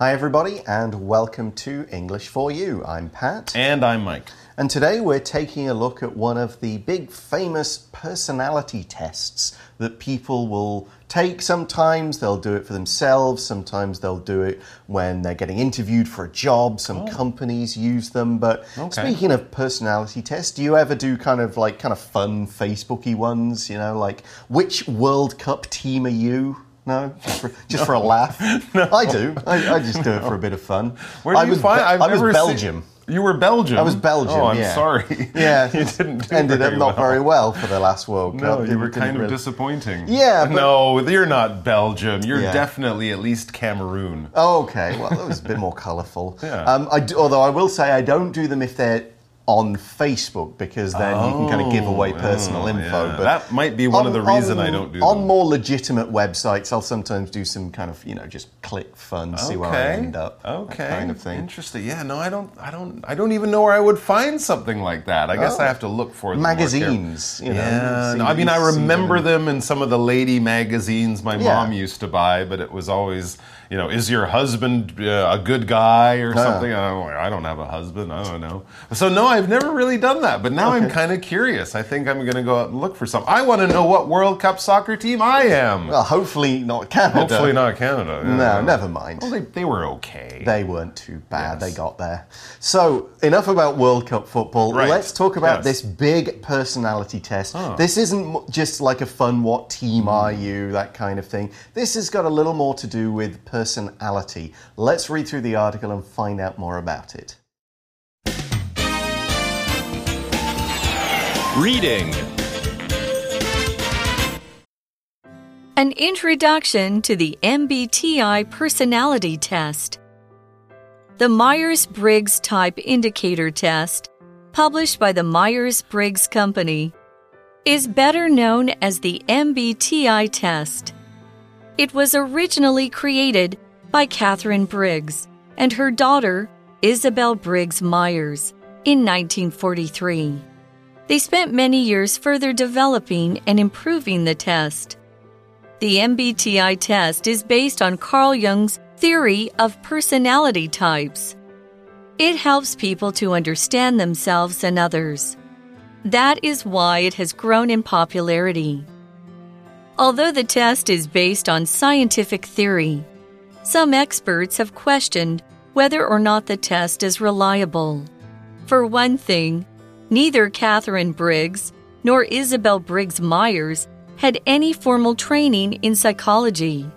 Hi, everybody, and welcome to English for You. I'm Pat. And I'm Mike. And today we're taking a look at one of the big famous personality tests that people will take sometimes. They'll do it for themselves, sometimes they'll do it when they're getting interviewed for a job. Some oh. companies use them. But Okay. speaking of personality tests, do you ever do kind of like kind of fun Facebooky ones? You know, like which World Cup team are you? No, just for, just for a laugh. I do. I, I just do it for a bit of fun. Where do I you was, find? I've I was Belgium. Seen, you were Belgium. I was Belgium. Oh, I'm yeah. sorry. Yeah, you didn't do ended up not very well for the last World Cup. No, you Didn't- were kind of really- disappointing. Yeah, but- no, you're not Belgium. You're Yeah. definitely at least Cameroon. Oh, okay, well, that was a bit more colourful. Yeah. Um, I do, although I will say I don't do them if they're on Facebook because then you can kind of give away Oh, personal oh, info. yeah. But That might be one of the reason I don't do on them. more legitimate websites. I'll sometimes do some kind of you know just click fun, see where I end up, Okay. kind of thing. Interesting. Yeah. No, I don't. I don't. I don't even know where I would find something like that. I guess Oh. I have to look for. Magazines, you know. Yeah, no, I mean, I remember them. them in some of the lady magazines my Yeah. mom used to buy, but it was always, you know, is your husband uh, a good guy or something? I don't, I don't have a husband. I don't know. So, no, I've never really done that, but now I'm kind of curious. I think I'm going to go out and look for some. I want to know what World Cup soccer team I am. Well, hopefully not Canada. Hopefully not Canada. No, never mind. Well, they, they were okay. They weren't too bad. Yes. They got there. So, enough about World Cup football. Right. Let's talk about Yes. this big personality test. This isn't just like a fun what team are you, that kind of thing. This has got a little more to do with personality. Let's read through the article and find out more about it. Reading. An introduction to the MBTI personality test. The Myers Briggs Type Indicator Test, published by the Myers Briggs Company, is better known as the MBTI test. It was originally created by Catherine Briggs and her daughter, Isabel Briggs Myers, in 1943. They spent many years further developing and improving the test. The MBTI test is based on Carl Jung's theory of personality types. It helps people to understand themselves and others. That is why it has grown in popularity. Although the test is based on scientific theory, some experts have questioned whether or not the test is reliable. For one thing, neither Catherine Briggs nor Isabel Briggs Myers had any formal training in psychology.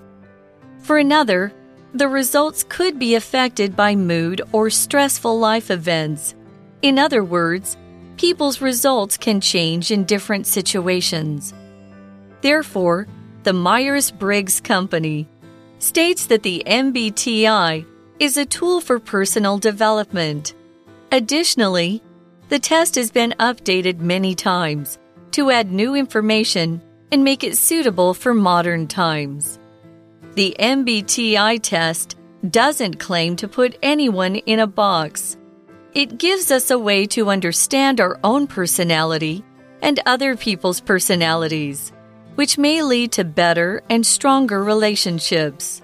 For another, the results could be affected by mood or stressful life events. In other words, people's results can change in different situations. Therefore, the Myers Briggs Company states that the MBTI is a tool for personal development. Additionally, the test has been updated many times to add new information and make it suitable for modern times. The MBTI test doesn't claim to put anyone in a box. It gives us a way to understand our own personality and other people's personalities, which may lead to better and stronger relationships.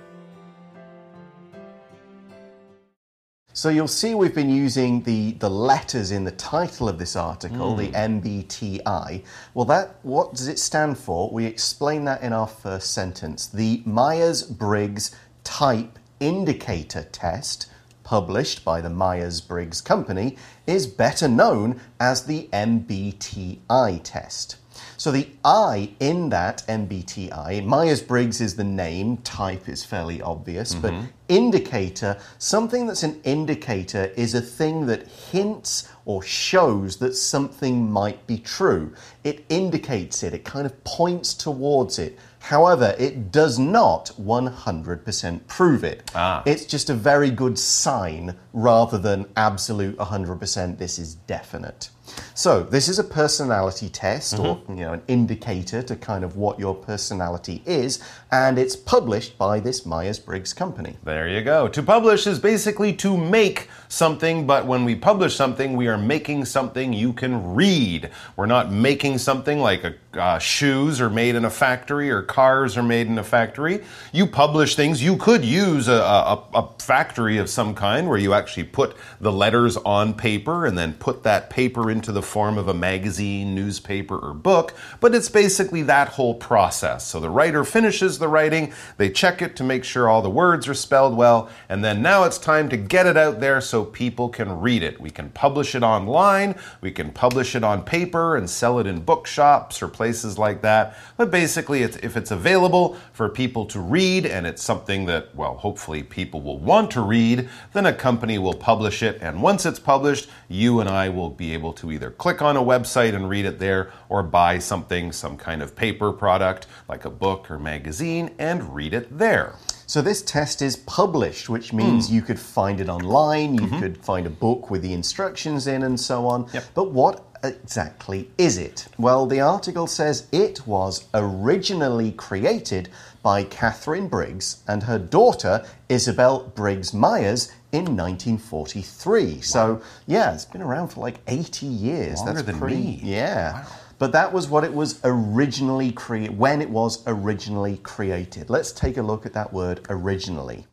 So you'll see we've been using the, the letters in the title of this article, the hmm. MBTI. Well, that what does it stand for? We explain that in our first sentence. The Myers-Briggs Type Indicator Test, published by the Myers-Briggs Company, is better known as the MBTI test. So the I in that MBTI, Myers Briggs is the name, type is fairly obvious, but indicator, something that's an indicator is a thing that hints or shows that something might be true. It indicates it, it kind of points towards it. However, it does not 100% prove it. Ah. It's just a very good sign rather than absolute 100% this is definite. So this is a personality test or Mm-hmm. you know an indicator to kind of what your personality is and it's published by this Myers-Briggs company. There you go. To publish is basically to make something, but when we publish something, we are making something you can read. We're not making something like a, uh, shoes are made in a factory or cars are made in a factory. You publish things. You could use a, a, a factory of some kind where you actually put the letters on paper and then put that paper into the form of a magazine, newspaper, or book, but it's basically that whole process. So the writer finishes the writing, they check it to make sure all the words are spelled well, and then now it's time to get it out there so people can read it. We can publish it online, we can publish it on paper and sell it in bookshops or places like that. But basically, it's, if it's available for people to read and it's something that, well, hopefully people will want to read, then a company will publish it. And once it's published, you and I will be able to either click on a website and read it there or buy something, some kind of paper product like a book or magazine, and read it there. So this test is published, which means Hmm. you could find it online, you Mm-hmm. could find a book with the instructions in and so on. But what exactly is it? Well, the article says it was originally created by Catherine Briggs and her daughter Isabel Briggs Myers in 1943. So, yeah, it's been around for like 80 years. Longer That's than pretty, me. Yeah. But that was what it was originally created, when it was originally created. Let's take a look at that word originally.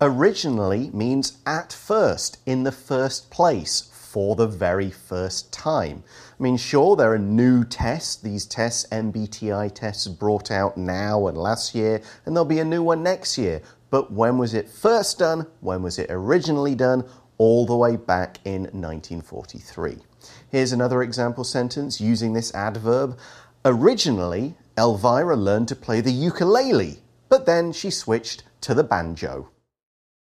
Originally means at first, in the first place, for the very first time. I mean, sure, there are new tests. These tests, MBTI tests, brought out now and last year, and there'll be a new one next year. But when was it first done? When was it originally done? All the way back in 1943. Here's another example sentence using this adverb. Originally, Elvira learned to play the ukulele, but then she switched to the banjo.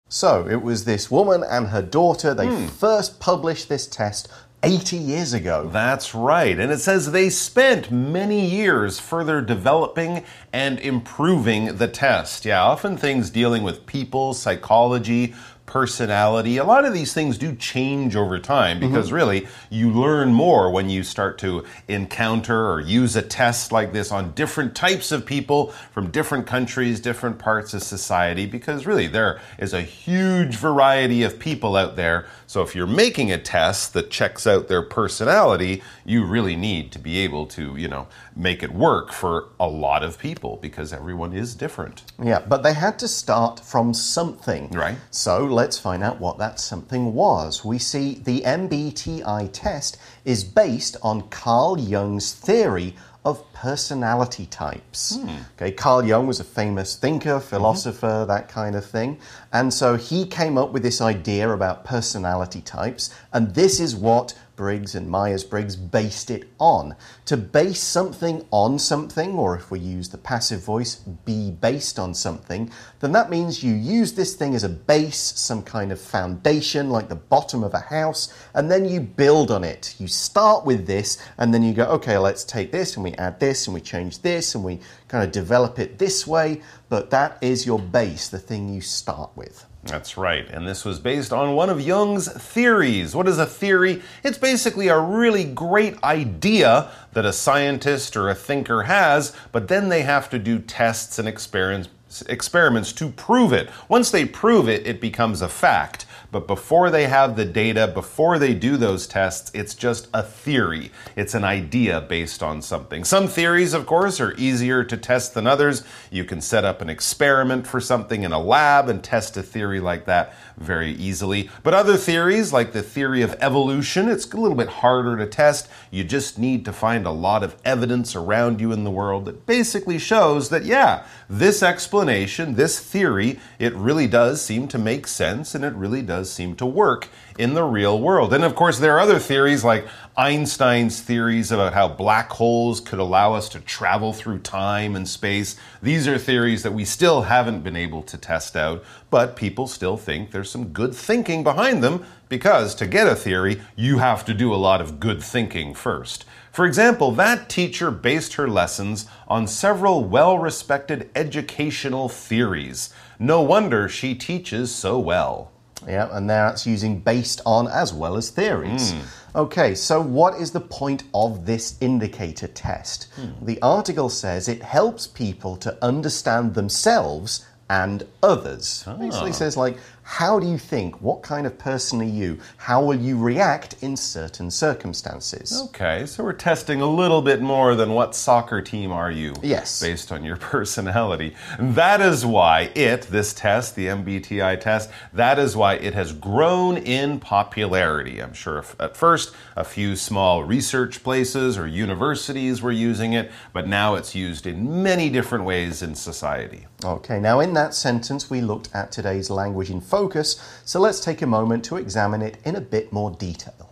So it was this woman and her daughter, they hmm. first published this test 80 years ago. That's right. And it says they spent many years further developing and improving the test. Yeah, often things dealing with people, psychology, personality, a lot of these things do change over time mm-hmm. because really you learn more when you start to encounter or use a test like this on different types of people from different countries, different parts of society because really there is a huge variety of people out there. So if you're making a test that checks out their personality, you really need to be able to, you know, make it work for a lot of people because everyone is different. Yeah, but they had to start from something. Right. So let's find out what that something was. We see the MBTI test is based on Carl Jung's theory of personality types. Hmm. Okay, Carl Jung was a famous thinker, mm-hmm. philosopher, that kind of thing. And so he came up with this idea about personality types, and this is what Briggs and Myers Briggs based it on. To base something on something, or if we use the passive voice, be based on something, then that means you use this thing as a base, some kind of foundation, like the bottom of a house, and then you build on it. You start with this, and then you go, okay, let's take this, and we add this, and we change this, and we kind of develop it this way, but that is your base, the thing you start with. That's right. And this was based on one of Jung's theories. What is a theory? It's basically a really great idea that a scientist or a thinker has, but then they have to do tests and experiments experiments to prove it. Once they prove it, it becomes a fact. But before they have the data, before they do those tests, it's just a theory. It's an idea based on something. Some theories, of course, are easier to test than others. You can set up an experiment for something in a lab and test a theory like that very easily. But other theories, like the theory of evolution, it's a little bit harder to test. You just need to find a lot of evidence around you in the world that basically shows that, yeah, this explanation, this theory, it really does seem to make sense and it really does seem to work in the real world. And of course, there are other theories like Einstein's theories about how black holes could allow us to travel through time and space. These are theories that we still haven't been able to test out, but people still think there's some good thinking behind them because to get a theory, you have to do a lot of good thinking first. For example, that teacher based her lessons on several well respected educational theories. No wonder she teaches so well. Yeah, and that's using based on as well as theories. Hmm. Okay, so what is the point of this indicator test? Hmm. The article says it helps people to understand themselves and others. Basically ah. says like how do you think? What kind of person are you? How will you react in certain circumstances? Okay, so we're testing a little bit more than what soccer team are you? Yes. Based on your personality. And that is why it, this test, the MBTI test, that is why it has grown in popularity. I'm sure if- at first a few small research places or universities were using it, but now it's used in many different ways in society. Okay, now in that sentence, we looked at today's language in focus, so let's take a moment to examine it in a bit more detail.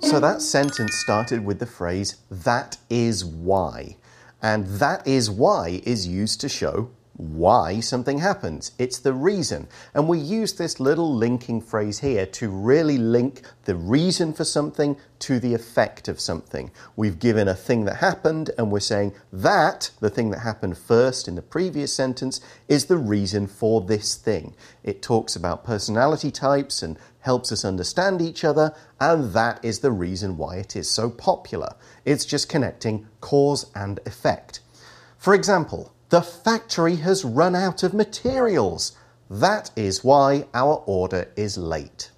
So that sentence started with the phrase, that is why. And that is why is used to show why something happens. It's the reason. And we use this little linking phrase here to really link the reason for something to the effect of something. We've given a thing that happened, and we're saying that, the thing that happened first in the previous sentence, is the reason for this thing. It talks about personality types and helps us understand each other, and that is the reason why it is so popular. It's just connecting cause and effect. For example, the factory has run out of materials. That is why our order is late.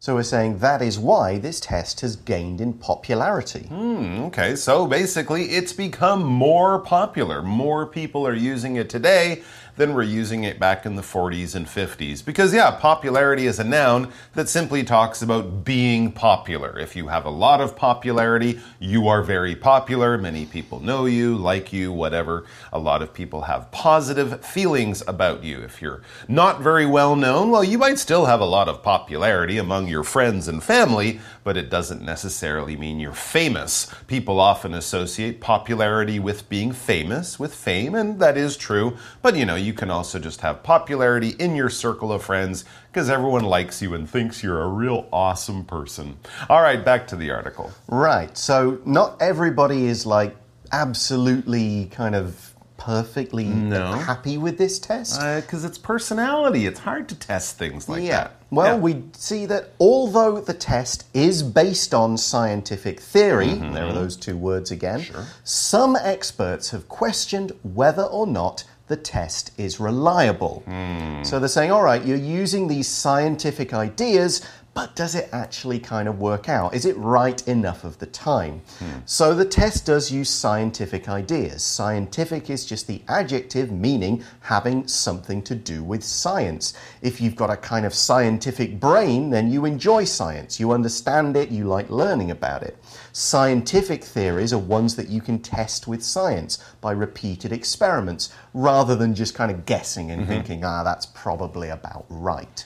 So we're saying that is why this test has gained in popularity. Hmm, okay, so basically it's become more popular. More people are using it today than were using it back in the 40s and 50s. Because, yeah, popularity is a noun that simply talks about being popular. If you have a lot of popularity, you are very popular. Many people know you, like you, whatever. A lot of people have positive feelings about you. If you're not very well known, well, you might still have a lot of popularity among your friends and family, but it doesn't necessarily mean you're famous. People often associate popularity with being famous, with fame, and that is true. But you know, you can also just have popularity in your circle of friends because everyone likes you and thinks you're a real awesome person. All right, back to the article. Right, so not everybody is like absolutely kind of perfectly no. happy with this test. Because it's personality, it's hard to test things like yeah. that. Well, Yeah. we see that although the test is based on scientific theory, Mm-hmm. there are those two words again, sure. some experts have questioned whether or not the test is reliable. Hmm. So they're saying, all right, you're using these scientific ideas, but does it actually kind of work out? Is it right enough of the time? Hmm. So the test does use scientific ideas. Scientific is just the adjective meaning having something to do with science. If you've got a kind of scientific brain, then you enjoy science. You understand it, you like learning about it. Scientific theories are ones that you can test with science by repeated experiments rather than just kind of guessing and thinking, ah, that's probably about right.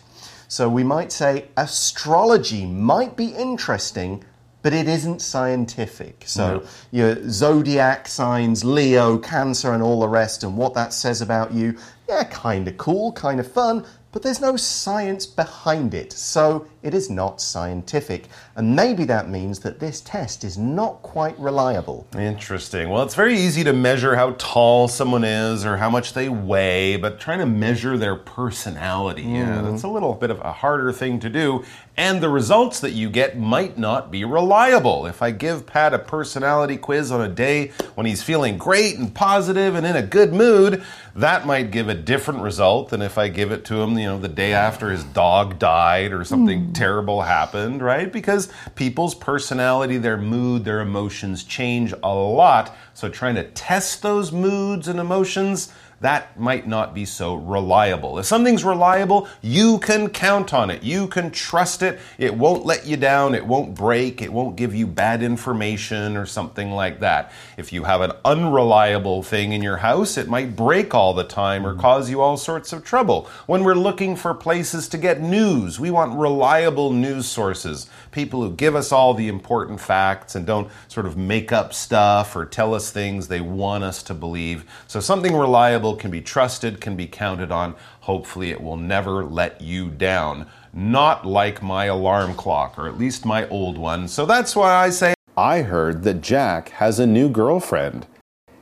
So we might say astrology might be interesting, but it isn't scientific. So your zodiac signs, Leo, Cancer, and all the rest, and what that says about you, yeah, kind of cool, kind of fun, but there's no science behind it. So it is not scientific. And maybe that means that this test is not quite reliable. Interesting. Well, it's very easy to measure how tall someone is or how much they weigh, but trying to measure their personality, yeah, mm-hmm. that's a little bit of a harder thing to do. And the results that you get might not be reliable. If I give Pat a personality quiz on a day when he's feeling great and positive and in a good mood, that might give a different result than if I give it to him, you know, the day after his dog died or something hmm. terrible happened, right? Because people's personality, their mood, their emotions change a lot. So trying to test those moods and emotions, that might not be so reliable. If something's reliable, you can count on it. You can trust it. It won't let you down. It won't break. It won't give you bad information or something like that. If you have an unreliable thing in your house, it might break all the time or hmm. cause you all sorts of trouble. When we're looking for places to get news, we want reliable news sources. People who give us all the important facts and don't sort of make up stuff or tell us things they want us to believe. So something reliable can be trusted, can be counted on. Hopefully, it will never let you down. Not like my alarm clock, or at least my old one. So that's why I say I heard that Jack has a new girlfriend.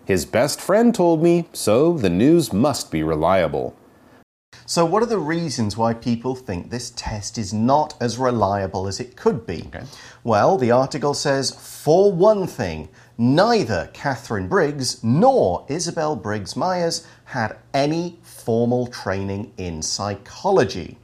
His best friend told me, so the news must be reliable. So, what are the reasons why people think this test is not as reliable as it could be? Okay. Well, the article says, for one thing, neither Catherine Briggs nor Isabel Briggs Myers had any formal training in psychology.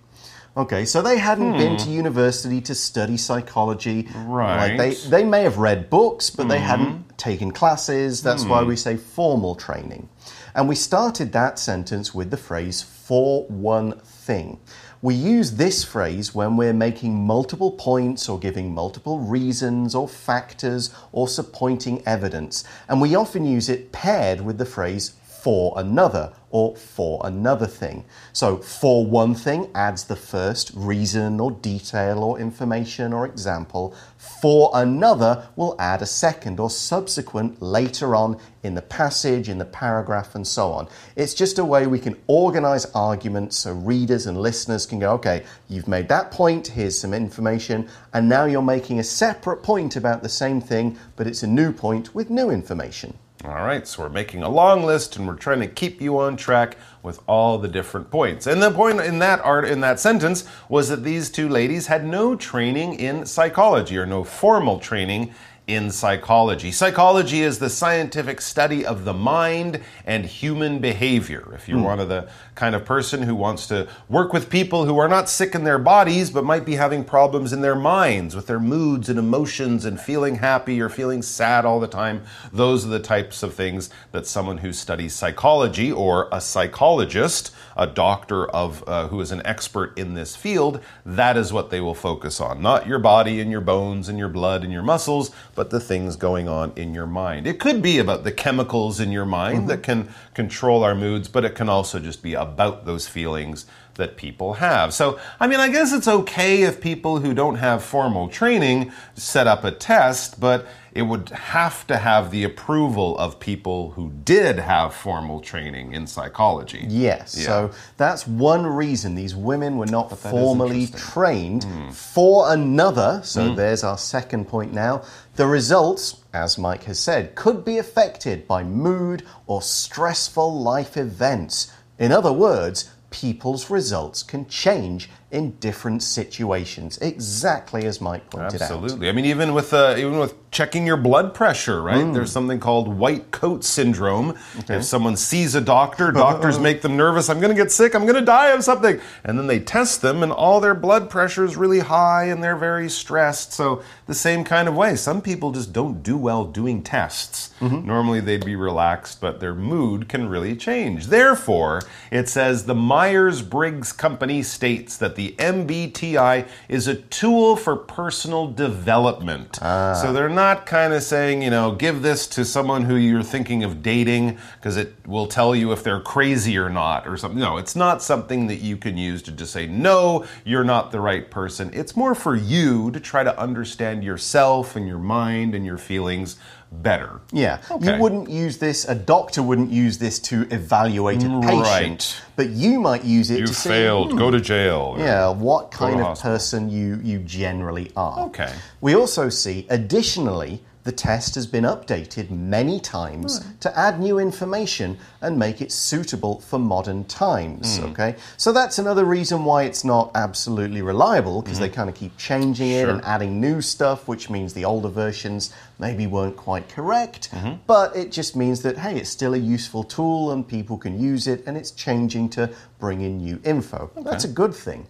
Okay, so they hadn't been to university to study psychology. Hmm. Right. Hmm. Like they, they may have read books, but they hadn't taken classes. That's why we say formal training. And we started that sentence with the phrase for one thing. We use this phrase when we're making multiple points or giving multiple reasons or factors or supporting evidence. And we often use it paired with the phrase for another or for another thing. So, for one thing adds the first reason or detail or information or example. For another will add a second or subsequent later on in the passage, in the paragraph, and so on. It's just a way we can organize arguments so readers and listeners can go, okay, you've made that point, here's some information, and now you're making a separate point about the same thing, but it's a new point with new information. All right, so we're making a long list and we're trying to keep you on track with all the different points. And the point in that art in that sentence was that these two ladies had no training in psychology or no formal training in psychology. Psychology is the scientific study of the mind and human behavior. If you're one of the kind of person who wants to work with people who are not sick in their bodies but might be having problems in their minds with their moods and emotions and feeling happy or feeling sad all the time, those are the types of things that someone who studies psychology or a psychologist, a doctor of uh, who is an expert in this field, that is what they will focus on. Not your body and your bones and your blood and your muscles, but the things going on in your mind. It could be about the chemicals in your mind that can control our moods, but it can also just be about those feelings that people have. So, I mean, I guess it's okay if people who don't have formal training set up a test, but it would have to have the approval of people who did have formal training in psychology. Yes. Yeah. So that's one reason these women were not formally interesting. trained. For another, so there's our second point now, the results, as Mike has said, could be affected by mood or stressful life events. In other words, people's results can change in different situations, exactly as Mike pointed out. Absolutely. I mean, even with uh, even with checking your blood pressure, right? Hmm. There's something called white coat syndrome. If someone sees a doctor, doctors make them nervous. I'm going to get sick. I'm going to die of something, and then they test them, and all their blood pressure is really high, and they're very stressed. So the same kind of way, some people just don't do well doing tests. Mm-hmm. Normally they'd be relaxed, but their mood can really change. Therefore, it says the Myers Briggs Company states that the MBTI is a tool for personal development. Ah. So they're not kind of saying, you know, give this to someone who you're thinking of dating because it will tell you if they're crazy or not or something. No, it's not something that you can use to just say, no, you're not the right person. It's more for you to try to understand yourself and your mind and your feelings better. Yeah, Okay. you wouldn't use this, a doctor wouldn't use this to evaluate a patient, Right. but you might use it You to failed, go to hmm, jail. Yeah, what kind of hospital. person you, you generally are. Okay. We also see, additionally, the test has been updated many times Hmm. to add new information and make it suitable for modern times. Hmm. Okay, so that's another reason why it's not absolutely reliable because they kind of keep changing it Mm-hmm. And adding new stuff, which means the older versions maybe weren't quite correct. Mm-hmm. But it just means that hey, it's still a useful tool and people can use it, and it's changing to bring in new info. That's a good thing.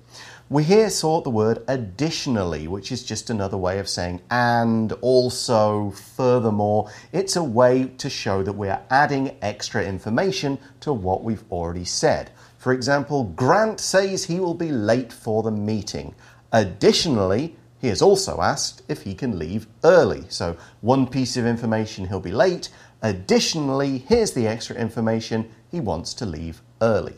We here saw the word additionally, which is just another way of saying and, also, furthermore. It's a way to show that we are adding extra information to what we've already said. For example, Grant says he will be late for the meeting. Additionally, he has also asked if he can leave early. So, one piece of information he'll be late. Additionally, here's the extra information he wants to leave early.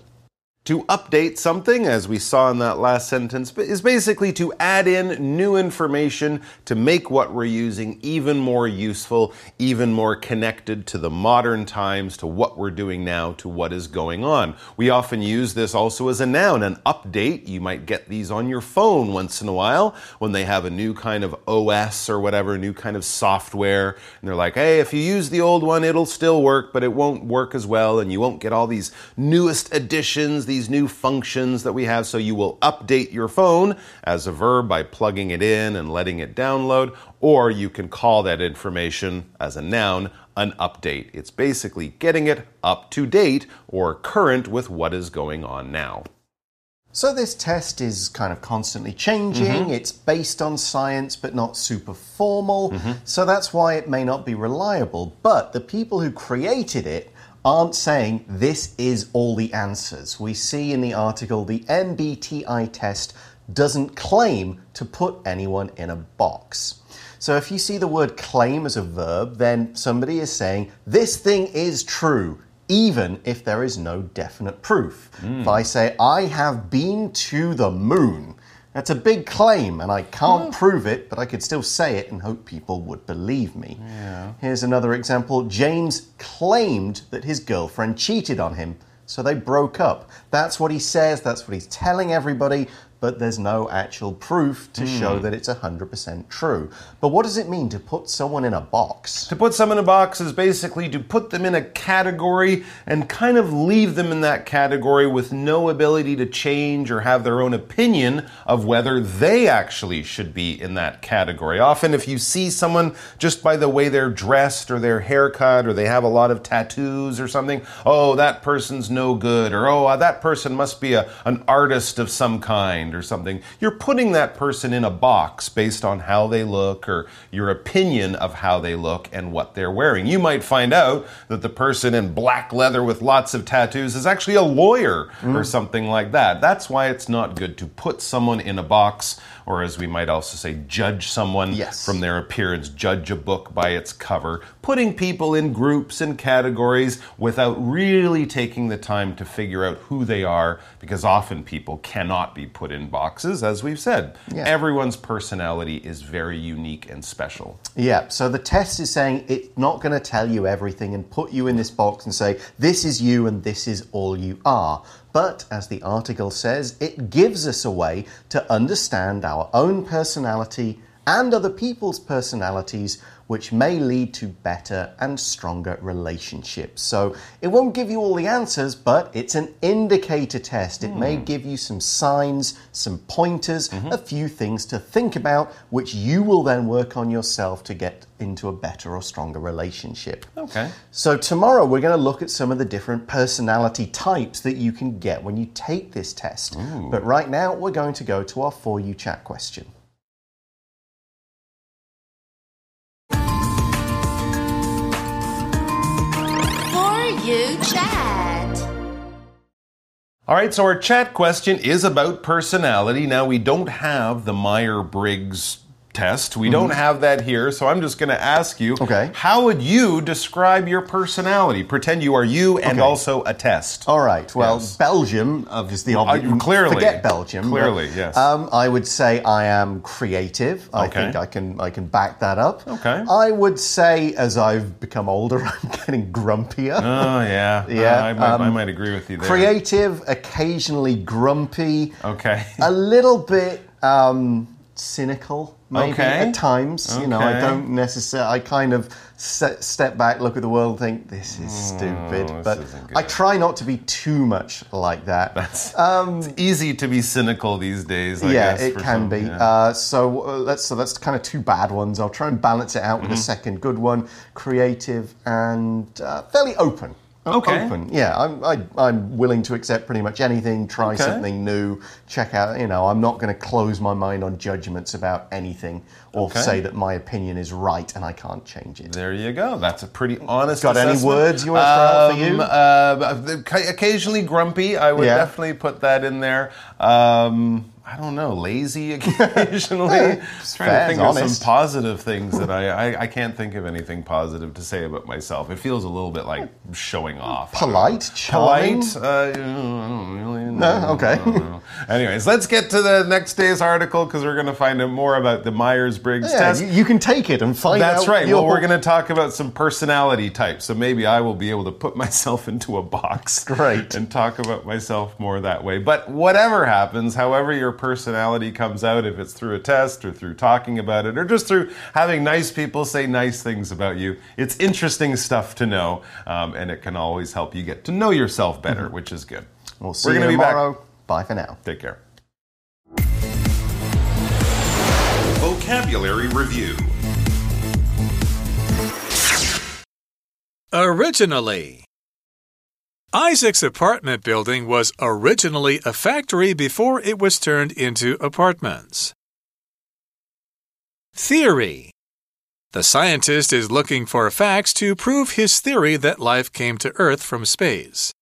To update something, as we saw in that last sentence, is basically to add in new information to make what we're using even more useful, even more connected to the modern times, to what we're doing now, to what is going on. We often use this also as a noun, an update. You might get these on your phone once in a while when they have a new kind of OS or whatever, a new kind of software. And they're like, hey, if you use the old one, it'll still work, but it won't work as well, and you won't get all these newest additions, these these new functions that we have. So you will update your phone as a verb by plugging it in and letting it download, or you can call that information as a noun an update. It's basically getting it up to date or current with what is going on now. So, this test is kind of constantly changing. Mm -hmm. It's based on science, but not super formal. Mm -hmm. So, that's why it may not be reliable. But the people who created it aren't saying this is all the answers. We see in the article the MBTI test doesn't claim to put anyone in a box. So if you see the word claim as a verb, then somebody is saying this thing is true, even if there is no definite proof. Mm. If I say, I have been to the moon, that's a big claim, and I can't hmm. prove it, but I could still say it and hope people would believe me. Yeah. Here's another example James claimed that his girlfriend cheated on him, so they broke up. That's what he says, that's what he's telling everybody, but there's no actual proof to mm. show that it's 100% true. But what does it mean to put someone in a box? To put someone in a box is basically to put them in a category and kind of leave them in that category with no ability to change or have their own opinion of whether they actually should be in that category. Often, if you see someone just by the way they're dressed or their haircut or they have a lot of tattoos or something, oh, that person's no good, or oh, that person must be a, an artist of some kind mind or something, you're putting that person in a box based on how they look or your opinion of how they look and what they're wearing. You might find out that the person in black leather with lots of tattoos is actually a lawyer mm. or something like that. That's why it's not good to put someone in a box or as we might also say, judge someone yes. from their appearance, judge a book by its cover, putting people in groups and categories without really taking the time to figure out who they are, because often people cannot be put in boxes, as we've said. Yeah. Everyone's personality is very unique and special. Yeah, so the test is saying it's not going to tell you everything and put you in this box and say, this is you and this is all you are. But, as the article says, it gives us a way to understand our own personality and other people's personalities which may lead to better and stronger relationships. So it won't give you all the answers, but it's an indicator test. It mm. may hmm. give you some signs, some pointers, mm -hmm. a few things to think about, which you will then work on yourself to get into a better or stronger relationship. Okay. So tomorrow we're going to look at some of the different personality types that you can get when you take this test. Ooh. But right now we're going to go to our For You chat question. You Chat. All right, so our chat question is about personality. Now, we don't have the Meyer Briggs test. We mm -hmm. don't mm-hmm. have that here, so I'm just going to ask you. Okay. How would you describe your personality? Pretend you are you and okay. also a test. All right. Well, yes. Belgium, obviously, obviously uh, clearly forget Belgium. Clearly, but, yes. Um, I would say I am creative. I okay. think I can I can back that up. Okay. I would say as I've become older, I'm getting grumpier. Oh yeah. yeah. Uh, I, might, um, I might agree with you there. Creative, occasionally grumpy. Okay. A little bit. Um, cynical maybe okay. at times. Okay. You know, I don't necessarily. I kind of set, step back, look at the world, think this is oh, stupid. Oh, but I try not to be too much like that. That's um, it's easy to be cynical these days. I yeah, guess, it can some, be. Yeah. Uh, so uh, that's so that's kind of two bad ones. I'll try and balance it out with mm -hmm. a mm-hmm. second good one: creative and uh, fairly open okay. open. Yeah, I'm, I, am i am willing to accept pretty much anything, try okay. something new, check out. You know, I'm not going to close my mind on judgments about anything or okay. say that my opinion is right and I can't change it. There you go. That's a pretty honest. Got assessment. any words you want to throw out for you? Um, uh, occasionally grumpy. I would yeah. definitely put that in there. Um, I don't know, lazy occasionally. trying fair, to think it's of some positive things that I, I I can't think of anything positive to say about myself. It feels a little bit like showing off. Polite, charming. Polite. Uh, I don't really know. No? Okay. Know. Anyways, let's get to the next day's article because we're going to find out more about the Myers Briggs Yeah, test. you, you can take it and find out. That's right. your- Well, we're going to talk about some personality types. So maybe I will be able to put myself into a box. Great. And talk about myself more that way. But whatever happens, however your personality comes out, if it's through a test or through talking about it or just through having nice people say nice things about you, it's interesting stuff to know. Um, and it can always help you get to know yourself better, Mm-hmm. which is good. We'll see We're you gonna be back. tomorrow. Bye for now. Take care. Vocabulary Review Originally. Isaac's apartment building was originally a factory before it was turned into apartments. Theory. The scientist is looking for facts to prove his theory that life came to Earth from space.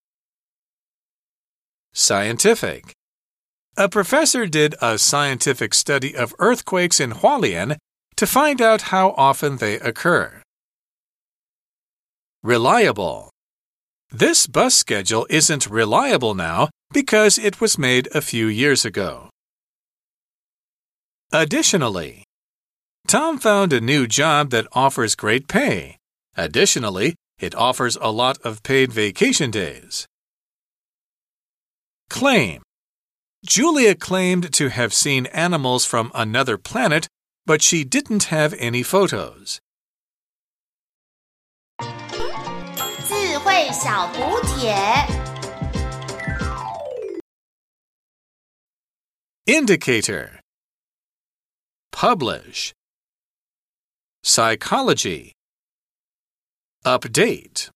Scientific. A professor did a scientific study of earthquakes in Hualien to find out how often they occur. Reliable. This bus schedule isn't reliable now because it was made a few years ago. Additionally, Tom found a new job that offers great pay. Additionally, it offers a lot of paid vacation days. Claim. Julia claimed to have seen animals from another planet, but she didn't have any photos. 智慧小补帖。 Indicator Publish Psychology Update